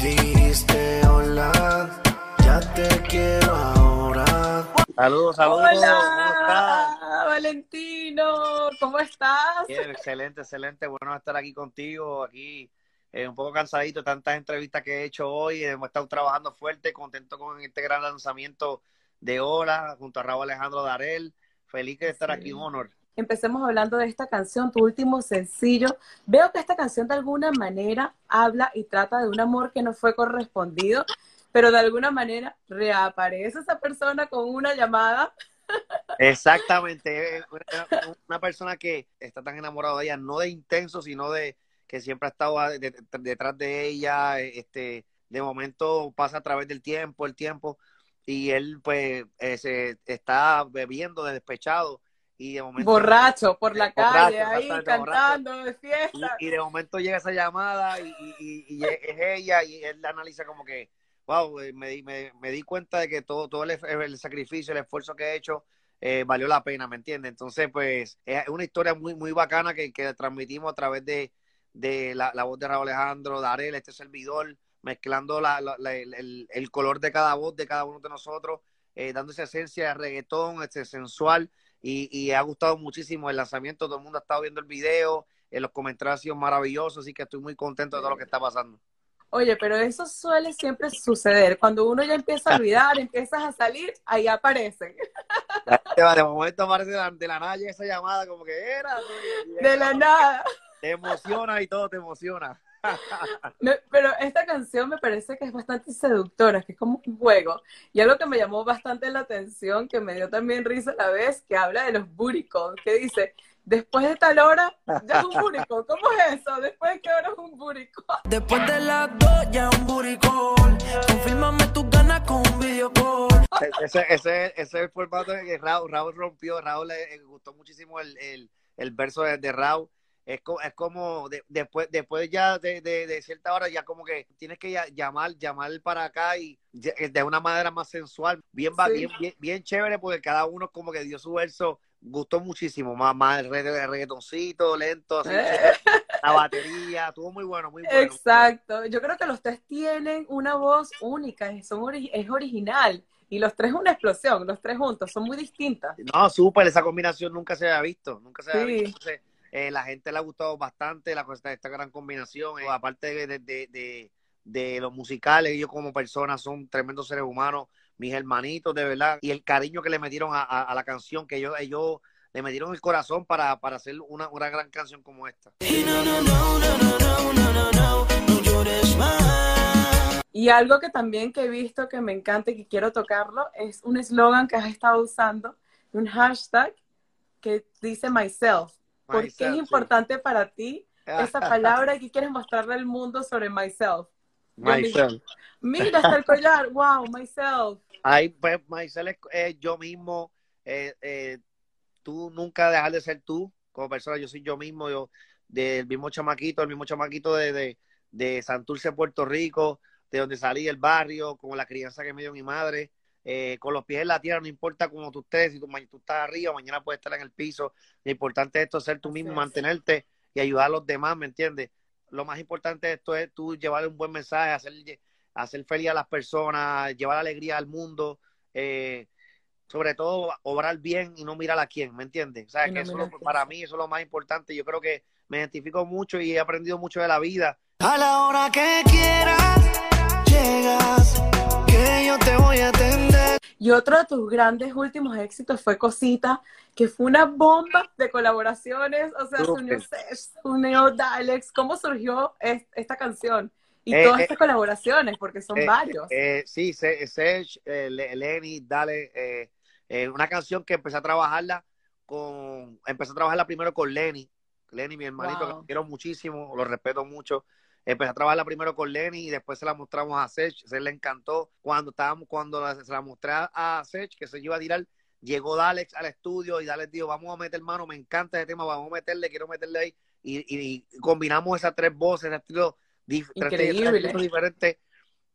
Diste hola, ya te quiero ahora. Saludos, saludos. Hola, Valentino, ¿cómo estás? Bien, excelente, excelente. Bueno estar aquí contigo, aquí eh, un poco cansadito, tantas entrevistas que he hecho hoy. Hemos estado trabajando fuerte, contento con este gran lanzamiento de Hola, junto a Raúl Alejandro Darel. Feliz de estar aquí, Honor. Empecemos hablando de esta canción, tu último sencillo. Veo que esta canción de alguna manera habla y trata de un amor que no fue correspondido, pero de alguna manera reaparece esa persona con una llamada. Exactamente, una persona que está tan enamorado de ella, no de intenso, sino de que siempre ha estado detrás de ella, este, de momento pasa a través del tiempo, el tiempo, y él pues eh, se está bebiendo de despechado y de momento borracho por la calle ahí cantando de fiesta. y, de momento llega esa llamada y, y, es ella y él la analiza como que wow eh, me, me, me di cuenta de que todo todo el, sacrificio el esfuerzo que he hecho eh, valió la pena me entiendes entonces pues es una historia muy muy bacana que, que transmitimos a través de, de la, la, voz de Raúl Alejandro Darel este servidor mezclando la, el, el, color de cada voz de cada uno de nosotros eh, dando esa esencia de reggaetón este sensual y, y ha gustado muchísimo el lanzamiento, todo el mundo ha estado viendo el video, en los comentarios han sido maravillosos, así que estoy muy contento de todo lo que está pasando. Oye, pero eso suele siempre suceder. Cuando uno ya empieza a olvidar, empiezas a salir, ahí aparecen. De momento aparece de la, nada esa llamada como que era. De la nada. Te emociona y todo te emociona. Pero esta canción me parece que es bastante seductora, que es como un juego. Y algo que me llamó bastante la atención, que me dio también risa a la vez, que habla de los buricos, que dice, después de tal hora, ya es un burico. ¿Cómo es eso? ¿Después de qué hora es un burico? Después de las dos ya un buricón. Confírmame tus ganas con un video Ese, ese, ese es el formato que Raúl, Raúl rompió. Raúl le, gustó muchísimo el, el, el verso de, de Raúl es, es como después después ya de, cierta hora ya como que tienes que llamar llamar para acá y de una manera más sensual bien bien, bien, chévere porque cada uno como que dio su verso gustó muchísimo más más el reggaetoncito lento así, eh. la batería estuvo muy bueno muy bueno exacto yo creo que los tres tienen una voz única son es original y los tres una explosión, los tres juntos, son muy distintas. No, súper, esa combinación nunca se había visto, nunca se había visto. Eh, la gente le ha gustado bastante la, esta gran combinación. Eh, aparte de, de, de, los musicales, ellos como personas son tremendos seres humanos, mis hermanitos, de verdad. Y el cariño que le metieron a, la canción, que ellos, ellos le metieron el corazón para, para hacer una, una gran canción como esta. Y algo que también que he visto que me encanta y que quiero tocarlo es un eslogan que has estado usando, un hashtag que dice myself. ¿Por qué es importante para ti esa palabra y qué quieres mostrarle al mundo sobre myself? Myself. Mira, hasta el collar. Wow, myself. Ay, pues, myself es yo mismo. Eh, eh, tú nunca dejar de ser tú como persona. Yo soy yo mismo, yo del mismo chamaquito, el mismo chamaquito de, de, de Santurce, Puerto Rico, de donde salí el barrio, con la crianza que me dio mi madre. Eh, con los pies en la tierra, no importa cómo tú estés, si tú, tú, estás arriba, mañana puedes estar en el piso. Lo importante es esto, ser tú mismo, mantenerte y ayudar a los demás, ¿me entiendes? Lo más importante de esto es tú llevar un buen mensaje, hacer, hacer feliz a las personas, llevar alegría al mundo, eh, sobre todo obrar bien y no mirar a quién, ¿me entiendes? O sea, que eso para mí eso es lo más importante. Yo creo que me identifico mucho y he aprendido mucho de la vida. A la hora que quieras, llegas, voy a atender. Y otro de tus grandes últimos éxitos fue Cosita, que fue una bomba de colaboraciones. O sea, se unió, Dalex. ¿Cómo surgió esta canción? Y eh, todas eh, estas colaboraciones, porque son eh, varios. sí, Sech, Lenny, Dale, una canción que empecé a trabajarla con, empecé a trabajarla primero con Lenny. Lenny, mi hermanito, que quiero muchísimo, lo respeto mucho. Empecé a trabajarla primero con Lenny y después se la mostramos a Sech, se le encantó. Cuando estábamos, cuando se la mostré a Sech, que se iba a tirar, llegó Dalex al estudio y Dalex dijo, vamos a meter mano, me encanta ese tema, vamos a meterle, quiero meterle ahí. Y, combinamos esas tres voces, ese estilo, diferentes.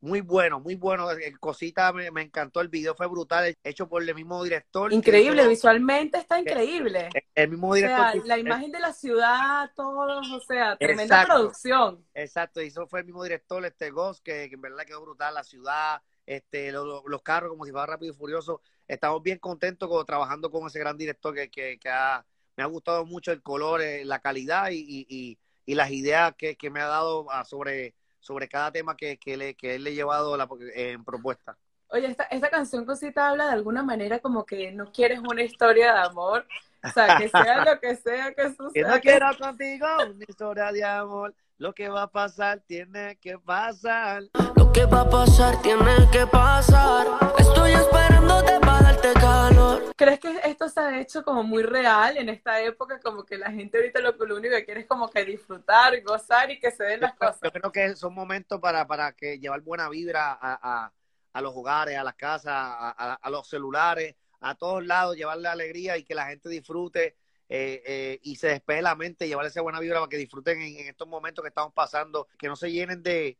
Muy bueno, muy bueno. El Cosita me, me encantó, el video fue brutal, hecho por el mismo director. Increíble, Hizo- visualmente está increíble. El mismo O director. sea, que- la imagen de la ciudad, todos, o sea, tremenda Exacto. producción. Exacto, y eso fue el mismo director, este Ghost, que, que en verdad quedó brutal, la ciudad, este, lo- lo- los carros como si fuera rápido y furioso. Estamos bien contentos con, trabajando con ese gran director que, que, que ha- me ha gustado mucho el color, eh, la calidad y, y, y- y las ideas que, que me ha dado ah, sobre, sobre cada tema que, que, le, que él le ha llevado la, en propuesta. Oye, esta, esta canción cosita habla de alguna manera como que no quieres una historia de amor. O sea, que sea lo que sea que Que suceda. no que- quiero contigo una historia de amor, lo que va a pasar tiene que pasar. Lo que va a pasar tiene que pasar. Estoy esperándote para darte calor. ¿Crees que esto se ha hecho como muy real en esta época? Como que la gente ahorita lo, que lo único que quiere es como que disfrutar, gozar y que se den las cosas. Yo creo que son momentos para, para que llevar buena vibra a, a, a los hogares, a las casas, a, los celulares, a todos lados, llevarle alegría y que la gente disfrute eh, eh, y se despeje la mente, llevarle esa buena vibra para que disfruten en, en estos momentos que estamos pasando, que no se llenen de,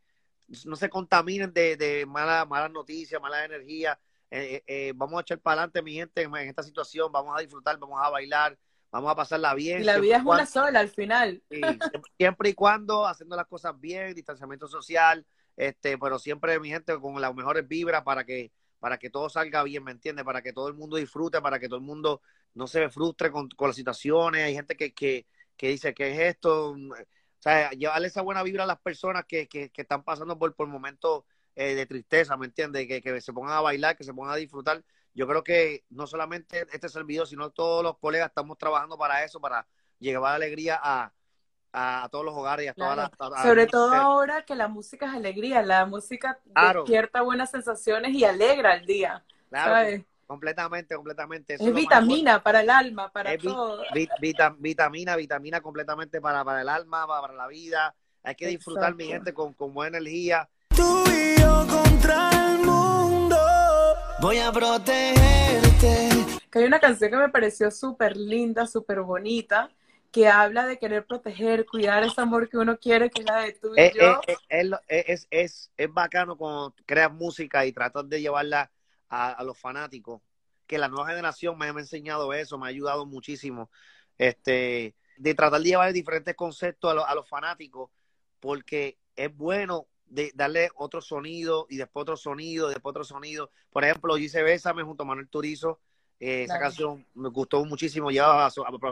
no se contaminen de, de malas malas noticias, malas energías. Eh, eh, vamos a echar para adelante, mi gente, en, esta situación, vamos a disfrutar, vamos a bailar, vamos a pasarla bien. Y la vida es cuando- una sola al final. Sí, siempre y cuando haciendo las cosas bien, distanciamiento social, este, pero siempre mi gente con las mejores vibras para que para que todo salga bien, ¿me entiendes? Para que todo el mundo disfrute, para que todo el mundo no se frustre con, con las situaciones. Hay gente que, que, que dice, ¿qué es esto? O sea, llevarle esa buena vibra a las personas que, que, que están pasando por, por momentos eh, de tristeza, ¿me entiendes? Que, que se pongan a bailar, que se pongan a disfrutar. Yo creo que no solamente este servidor, sino todos los colegas estamos trabajando para eso, para llevar alegría a, a, todos los hogares y a todas Claro. las... a- Sobre a- todo ahora que la música es alegría, la música Claro. despierta buenas sensaciones y alegra el día. Claro, ¿sabes? completamente, completamente. Eso Es vitamina para el alma, para Es todo. Vi- vita- vitamina, vitamina completamente para, para el alma, para, para la vida. Hay que disfrutar, mi gente, con, con buena energía. Voy a protegerte. Que hay una canción que me pareció súper linda, súper bonita, que habla de querer proteger, cuidar ese amor que uno quiere, que es la de tú y Es, yo. es, es, lo- es, es, es bacano cuando creas música y tratas de llevarla a, a los fanáticos. Que la nueva generación me ha enseñado eso, me ha ayudado muchísimo. Este, de tratar de llevar diferentes conceptos a, los- a los fanáticos, porque es bueno de darle otro sonido y después otro sonido, y después otro sonido. Por ejemplo, yo hice Bésame junto a Manuel Turizo. Eh, esa canción me gustó muchísimo. Lleva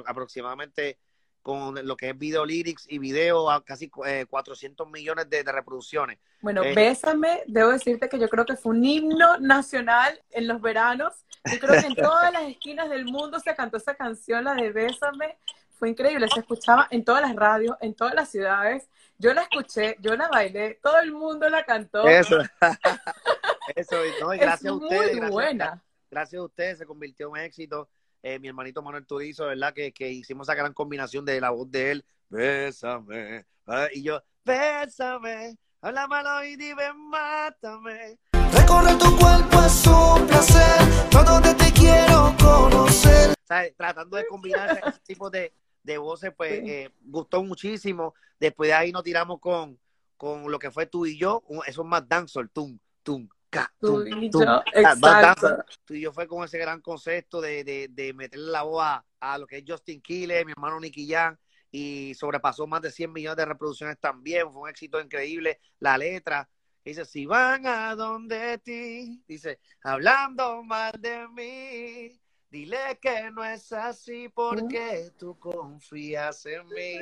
aproximadamente con lo que es video lyrics y video a casi eh, 400 millones de, de reproducciones. Bueno, Eh. Bésame, debo decirte que yo creo que fue un himno nacional en los veranos. Yo creo que en todas las esquinas del mundo se cantó esa canción, la de Bésame. Fue increíble, se escuchaba en todas las radios, en todas las ciudades. Yo la escuché, yo la bailé, todo el mundo la cantó. Eso. Eso, no, y es gracias a muy ustedes. Gracias, buena. gracias a ustedes se convirtió en éxito. Eh, mi hermanito Manuel Turizo, ¿verdad? Que, que hicimos esa gran combinación de la voz de él, bésame, ah, y yo, bésame, háblame al oído y ven, mátame. Recorrer tu cuerpo es un placer. Todo te quiero conocer. ¿Sabes? Tratando de combinar ese tipo de, de voces, pues Sí. eh, gustó muchísimo. Después de ahí nos tiramos con, con lo que fue tú y yo, eso es más dancehall, tum, tum, ca, Tú tum, y tum. yo, más exacto. dancehall. tú y yo fue con ese gran concepto de, de, de meterle la voz a, a lo que es Justin Quiles, mi hermano Nicky Jam, y sobrepasó más de 100 millones de reproducciones también, fue un éxito increíble. La letra dice, si van a donde ti, dice, hablando mal de mí, dile que no es así porque tú confías en mí.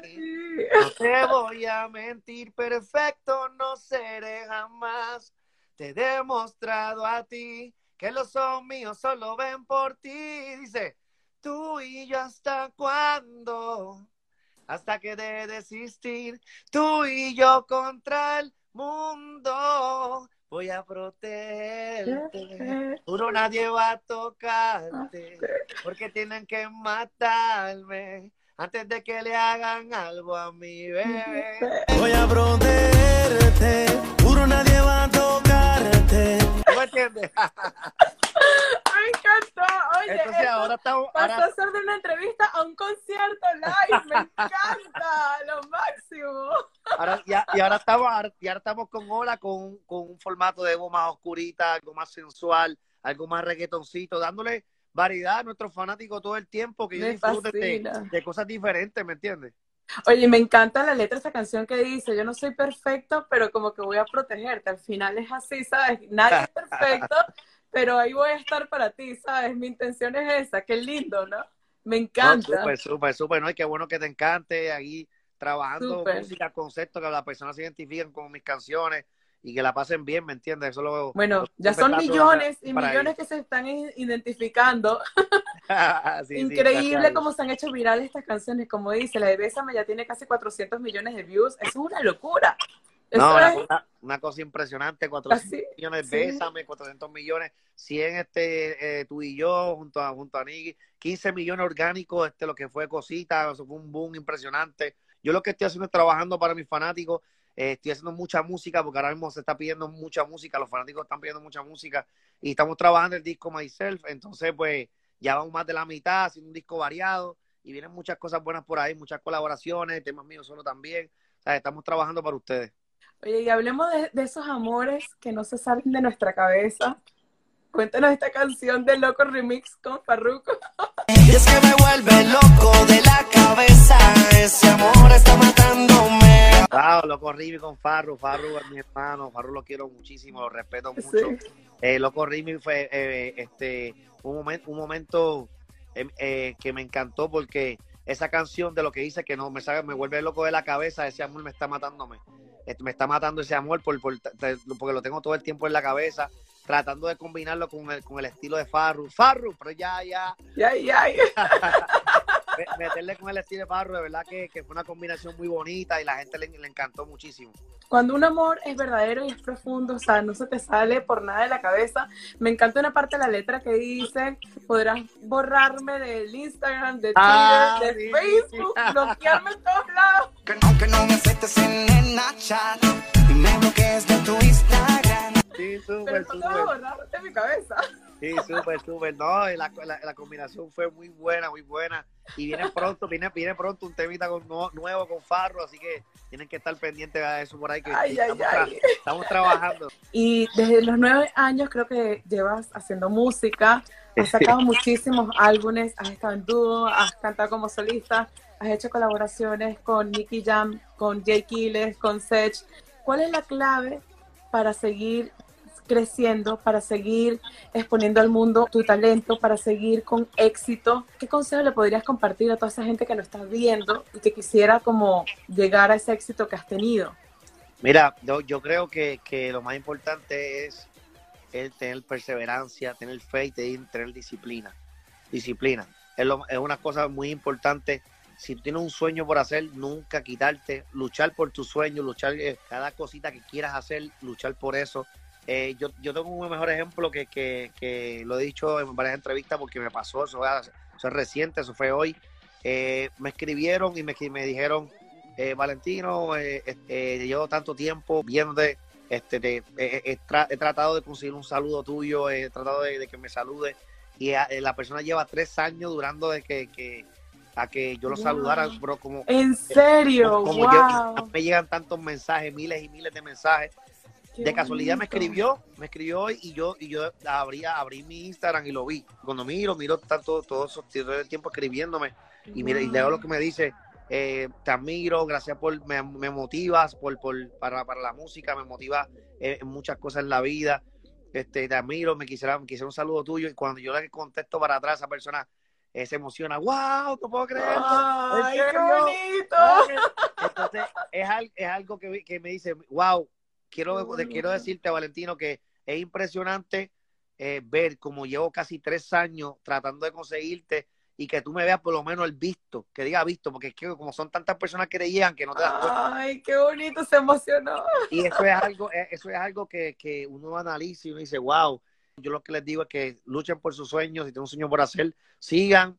No te voy a mentir, perfecto no seré jamás. Te he demostrado a ti que los son míos solo ven por ti. Dice, tú y yo hasta cuándo, hasta que de desistir, tú y yo contra el mundo. Voy a protegerte. Juro nadie va a tocarte porque tienen que matarme antes de que le hagan algo a mi bebé. Voy a protegerte. Juro nadie va a tocarte. ¿Tú me entiendes? Me encantó. Oye, Entonces esto ahora estamos, pasó ahora, a ser de una entrevista a un concierto live. Me encanta, lo máximo. ahora ya, y ahora estamos, y ahora estamos con Ola con, con un formato de voz más oscurita, algo más sensual, algo más reggaetoncito, dándole variedad a nuestros fanáticos todo el tiempo, que ellos disfruten de, cosas diferentes, ¿me entiendes? Oye, me encanta la letra de esa canción que dice, yo no soy perfecto, pero como que voy a protegerte. Al final es así, ¿sabes? Nadie es perfecto, pero ahí voy a estar para ti, ¿sabes? Mi intención es esa, qué lindo, ¿no? Me No, encanta. súper, súper, súper, ¿no? Y qué bueno que te encante ahí trabajando Súper. música, conceptos, que las personas se identifiquen con mis canciones y que la pasen bien, ¿me entiendes? Eso lo Bueno, lo- ya son millones y millones que se están identificando. Sí, sí, Increíble a cómo se han hecho virales estas canciones. Como dice, la de Bésame ya tiene casi 400 millones de views. Eso es una locura. Eso No, una, es cosa, una cosa impresionante, 400 así. millones, sí. bésame, 400 millones, 100 este, eh, tú y yo, junto a, junto a Nicky, 15 millones orgánicos, este, lo que fue cosita, eso fue un boom impresionante. Yo lo que estoy haciendo es trabajando para mis fanáticos, eh, estoy haciendo mucha música, porque ahora mismo se está pidiendo mucha música, los fanáticos están pidiendo mucha música, y estamos trabajando el disco Myself, entonces pues ya vamos más de la mitad, haciendo un disco variado, y vienen muchas cosas buenas por ahí, muchas colaboraciones, temas míos solo también, o sea, estamos trabajando para ustedes. Oye, y hablemos de, de esos amores que no se salen de nuestra cabeza. Cuéntanos esta canción de Loco Remix con Farruko. Y es que me vuelve loco de la cabeza. Ese amor está matándome. Wow, loco Rimi con Farru, Farru es mi hermano, Farru lo quiero muchísimo, lo respeto mucho. Sí. Eh, loco Rimi fue eh, este un momento, un momento eh, eh, que me encantó porque esa canción de lo que dice que no me sabe, me vuelve loco de la cabeza, ese amor me está matándome. Me está matando ese amor por, por- te- porque lo tengo todo el tiempo en la cabeza, tratando de combinarlo con el, con el estilo de Farru. Farru, pero ya, ya, Ya, ya, me- meterle con el estilo de Farru, de verdad que, que fue una combinación muy bonita y la gente le, le encantó muchísimo. Cuando un amor es verdadero y es profundo, o sea, no se te sale por nada de la cabeza. Me encanta una parte de la letra que dice, podrás borrarme del Instagram, de Twitter, Ah, de sí, Facebook, sí. bloquearme en todos lados. Que no, que no me aceptes en el Snapchat. Y me bloquees de tu Instagram. Sí, súper, súper. de mi cabeza. Sí, súper, súper. No, y la, la, la combinación fue muy buena, muy buena. Y viene pronto, viene, viene pronto un temita con, nu- nuevo con Farro, así que tienen que estar pendientes a eso por ahí, que Ay, ay, estamos, tra- ay. estamos trabajando. Y desde los nueve años creo que llevas haciendo música, has sacado muchísimos álbumes, has estado en dúo, has cantado como solista, has hecho colaboraciones con Nicky Jam, con Jay Quiles, con Sech. ¿Cuál es la clave para seguir creciendo, para seguir exponiendo al mundo tu talento, para seguir con éxito? ¿Qué consejo le podrías compartir a toda esa gente que lo está viendo y que quisiera como llegar a ese éxito que has tenido? Mira, yo, yo creo que, que lo más importante es el tener perseverancia, tener fe y tener, disciplina. Disciplina. Es, lo- es una cosa muy importante. Si tienes un sueño por hacer, nunca quitarte, luchar por tu sueño, luchar eh, cada cosita que quieras hacer, luchar por eso. Eh, yo, yo tengo un mejor ejemplo que, que, que lo he dicho en varias entrevistas porque me pasó, eso, eso es reciente, eso fue hoy. Eh, me escribieron y me, me dijeron, eh, Valentino, eh, eh, llevo tanto tiempo viéndote, este, te- he, tra- he tratado de conseguir un saludo tuyo, he tratado de, de que me salude y eh, la persona lleva tres años durando de que, que- a que yo lo Wow. saludara, bro, como, En serio, como wow. yo, me llegan tantos mensajes, miles y miles de mensajes. Qué De casualidad me escribió, me escribió hoy y yo y yo abrí, abrí mi Instagram y lo vi. Cuando miro, miro tanto todo, todo el tiempo escribiéndome. Y mira, y leo lo que me dice, eh, te admiro, gracias por, me, me motivas por, por, para, para la música, me motiva eh, en muchas cosas en la vida, este, te admiro, me quisiera, me quisiera un saludo tuyo, y cuando yo le contesto para atrás, esa persona eh, se emociona, wow, no puedo creer. ¡Ay, ¿En qué bonito! Entonces, es, al- es algo que, que me dice, wow, quiero, bonito. quiero decirte, Valentino, que es impresionante eh, ver como llevo casi tres años tratando de conseguirte y que tú me veas por lo menos el visto, que diga visto, porque es que como son tantas personas que te llegan que no te das cuenta. ¡Ay, qué bonito! Se emocionó. Y eso es algo, eh, eso es algo que, que uno analiza y uno dice, wow. Yo lo que les digo es que luchen por sus sueños, si tienen un sueño por hacer, sigan,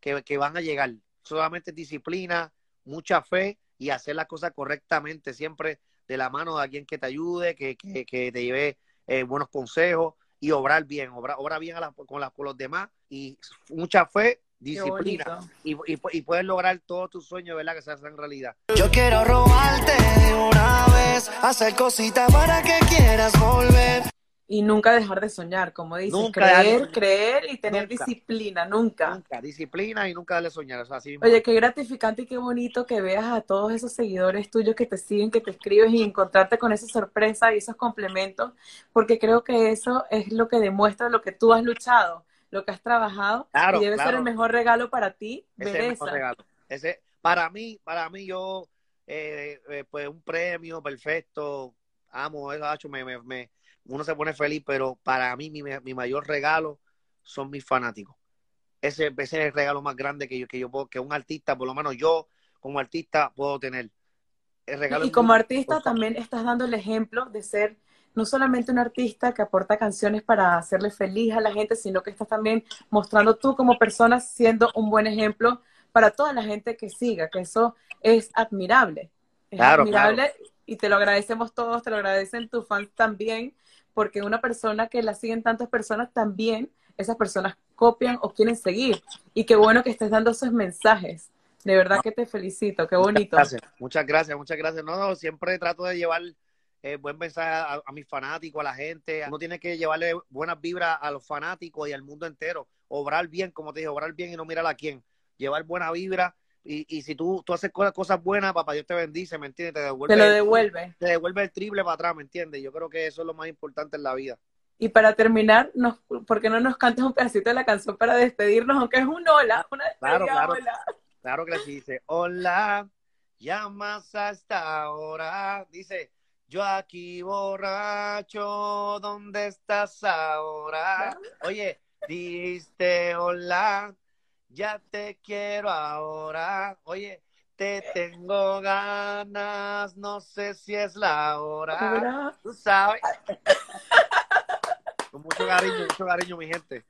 que, que van a llegar. Solamente disciplina, mucha fe y hacer las cosas correctamente, siempre de la mano de alguien que te ayude, que, que, que te lleve eh, buenos consejos y obrar bien, obra, obra bien a la- con, las con los demás y mucha fe disciplina y, y, y, puedes lograr todos tus sueños, ¿verdad? Que se hacen realidad. Yo quiero robarte una vez, hacer cositas para que quieras volver. Y nunca dejar de soñar, como dices, nunca creer, creer y tener disciplina, nunca. Nunca, disciplina y nunca darle soñar. O sea, así Oye, qué gratificante y qué bonito que veas a todos esos seguidores tuyos que te siguen, que te escribes y encontrarte con esa sorpresa y esos complementos, porque creo que eso es lo que demuestra lo que tú has luchado, lo que has trabajado y debe ser el mejor regalo para ti. Ese es el mejor regalo. Ese, para mí, para mí yo, eh, eh, pues un premio perfecto, amo eso, me, me, me uno se pone feliz, pero para mí mi, mi mayor regalo son mis fanáticos. Ese, ese, es el regalo más grande que yo, que yo puedo, que un artista, por lo menos yo como artista puedo tener. El regalo y como artista también estás dando el ejemplo de ser no solamente un artista que aporta canciones para hacerle feliz a la gente, sino que estás también mostrando tú como persona siendo un buen ejemplo para toda la gente que siga, que eso es admirable. Es admirable y te lo agradecemos todos, te lo agradecen tus fans también, porque una persona que la siguen tantas personas también, esas personas copian o quieren seguir. Y qué bueno que estés dando esos mensajes. De verdad que te felicito, qué bonito. Muchas gracias, muchas gracias, muchas gracias. No, no, siempre trato de llevar eh, buen mensaje a, a, mis fanáticos, a la gente. Uno tiene que llevarle buenas vibras a los fanáticos y al mundo entero. Obrar bien, como te dije, obrar bien y no mirar a quién. Llevar buena vibra y, y si tú, tú haces cosas, cosas buenas, papá Dios te bendice, ¿me entiendes? Te devuelve. Te lo devuelve. Te devuelve el triple para atrás, ¿me entiendes? Yo creo que eso es lo más importante en la vida. Y para terminar, nos, ¿por qué no nos cantas un pedacito de la canción para despedirnos? Aunque es un hola, una claro, claro, hola. Claro que sí, dice, hola, llamas hasta ahora. Dice, yo aquí borracho, ¿dónde estás ahora? Oye, diste hola, ya te quiero ahora. Oye, te tengo ganas, no sé si es la hora. Tú sabes. Con mucho cariño, mucho cariño, mi gente.